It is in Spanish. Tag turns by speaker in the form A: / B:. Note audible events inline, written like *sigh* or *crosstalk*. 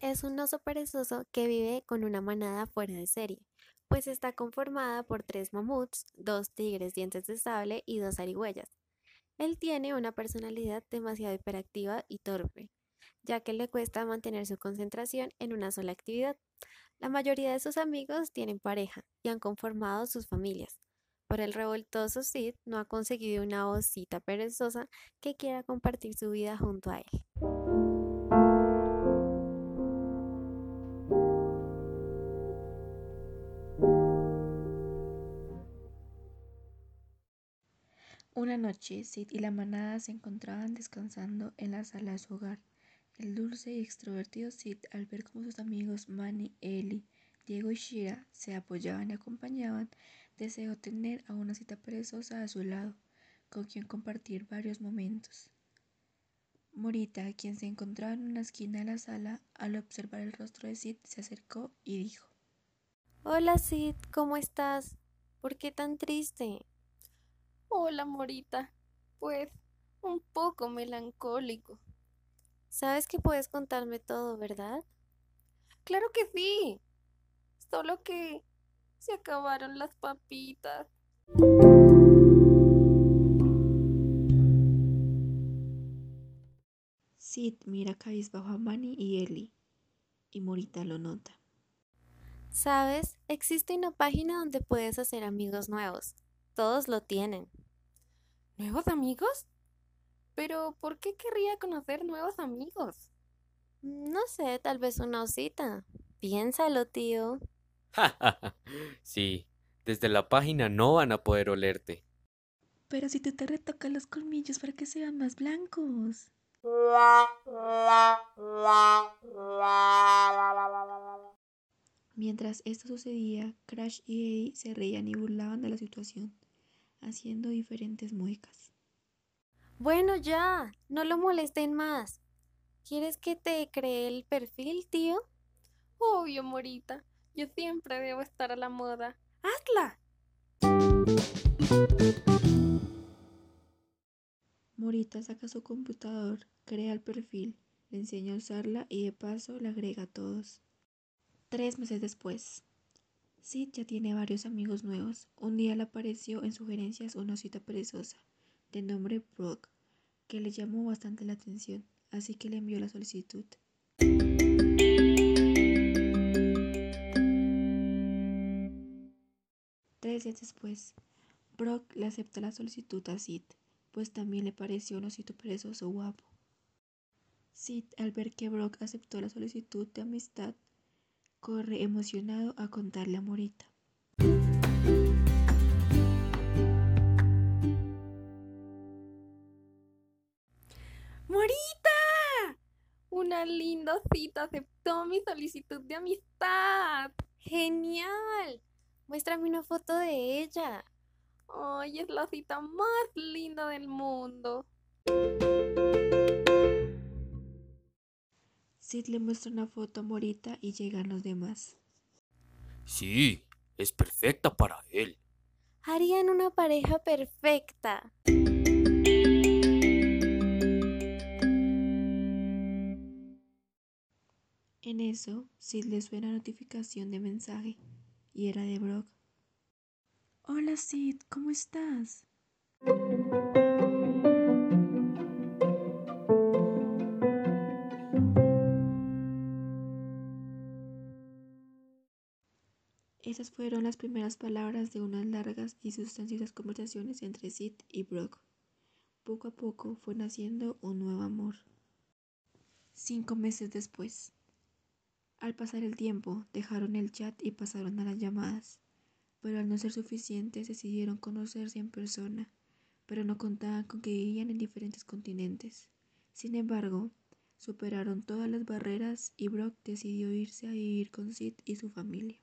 A: es un oso perezoso que vive con una manada fuera de serie, pues está conformada por tres mamuts, dos tigres dientes de sable y dos arihuellas. Él tiene una personalidad demasiado hiperactiva y torpe, ya que le cuesta mantener su concentración en una sola actividad. La mayoría de sus amigos tienen pareja y han conformado sus familias, pero el revoltoso Sid no ha conseguido una osita perezosa que quiera compartir su vida junto a él.
B: Una noche, Sid y la manada se encontraban descansando en la sala de su hogar. El dulce y extrovertido Sid, al ver cómo sus amigos Manny, Ellie, Diego y Shira se apoyaban y acompañaban, deseó tener a una cita perezosa a su lado, con quien compartir varios momentos. Morita, quien se encontraba en una esquina de la sala, al observar el rostro de Sid, se acercó y dijo:
A: Hola Sid, ¿cómo estás? ¿Por qué tan triste?
C: Hola, Morita. Pues un poco melancólico.
A: Sabes que puedes contarme todo, ¿verdad?
C: Claro que sí. Solo que se acabaron las papitas.
B: Sid mira cabizbajo a Manny y Ellie, y Morita lo nota.
A: Sabes, existe una página donde puedes hacer amigos nuevos. Todos lo tienen.
C: ¿Nuevos amigos? Pero, ¿por qué querría conocer nuevos amigos?
A: No sé, tal vez una osita. Piénsalo, tío. *laughs*
D: sí, desde la página no van a poder olerte.
B: Pero si tú te retocas los colmillos para que sean más blancos. Mientras esto sucedía, Crash y Eddie se reían y burlaban de la situación haciendo diferentes muecas.
A: Bueno, ya, no lo molesten más. ¿Quieres que te cree el perfil, tío?
C: Obvio, Morita. Yo siempre debo estar a la moda. ¡Hazla!
B: Morita saca su computador, crea el perfil, le enseña a usarla y de paso la agrega a todos. Tres meses después. Sid ya tiene varios amigos nuevos. Un día le apareció en sugerencias una cita perezosa, de nombre Brock, que le llamó bastante la atención, así que le envió la solicitud. Tres días después, Brock le acepta la solicitud a Sid, pues también le pareció un osito perezoso guapo. Sid, al ver que Brock aceptó la solicitud de amistad, corre emocionado a contarle a Morita.
C: ¡Morita! Una linda cita aceptó mi solicitud de amistad.
A: ¡Genial! Muéstrame una foto de ella.
C: Ay, es la cita más linda del mundo.
B: Sid le muestra una foto a Morita y llegan los demás.
D: Sí, es perfecta para él.
A: Harían una pareja perfecta.
B: En eso, Sid le suena notificación de mensaje y era de Brock. Hola Sid, ¿cómo estás? Esas fueron las primeras palabras de unas largas y sustanciosas conversaciones entre Sid y Brock. Poco a poco fue naciendo un nuevo amor. Cinco meses después. Al pasar el tiempo, dejaron el chat y pasaron a las llamadas, pero al no ser suficientes decidieron conocerse en persona, pero no contaban con que vivían en diferentes continentes. Sin embargo, superaron todas las barreras y Brock decidió irse a vivir con Sid y su familia.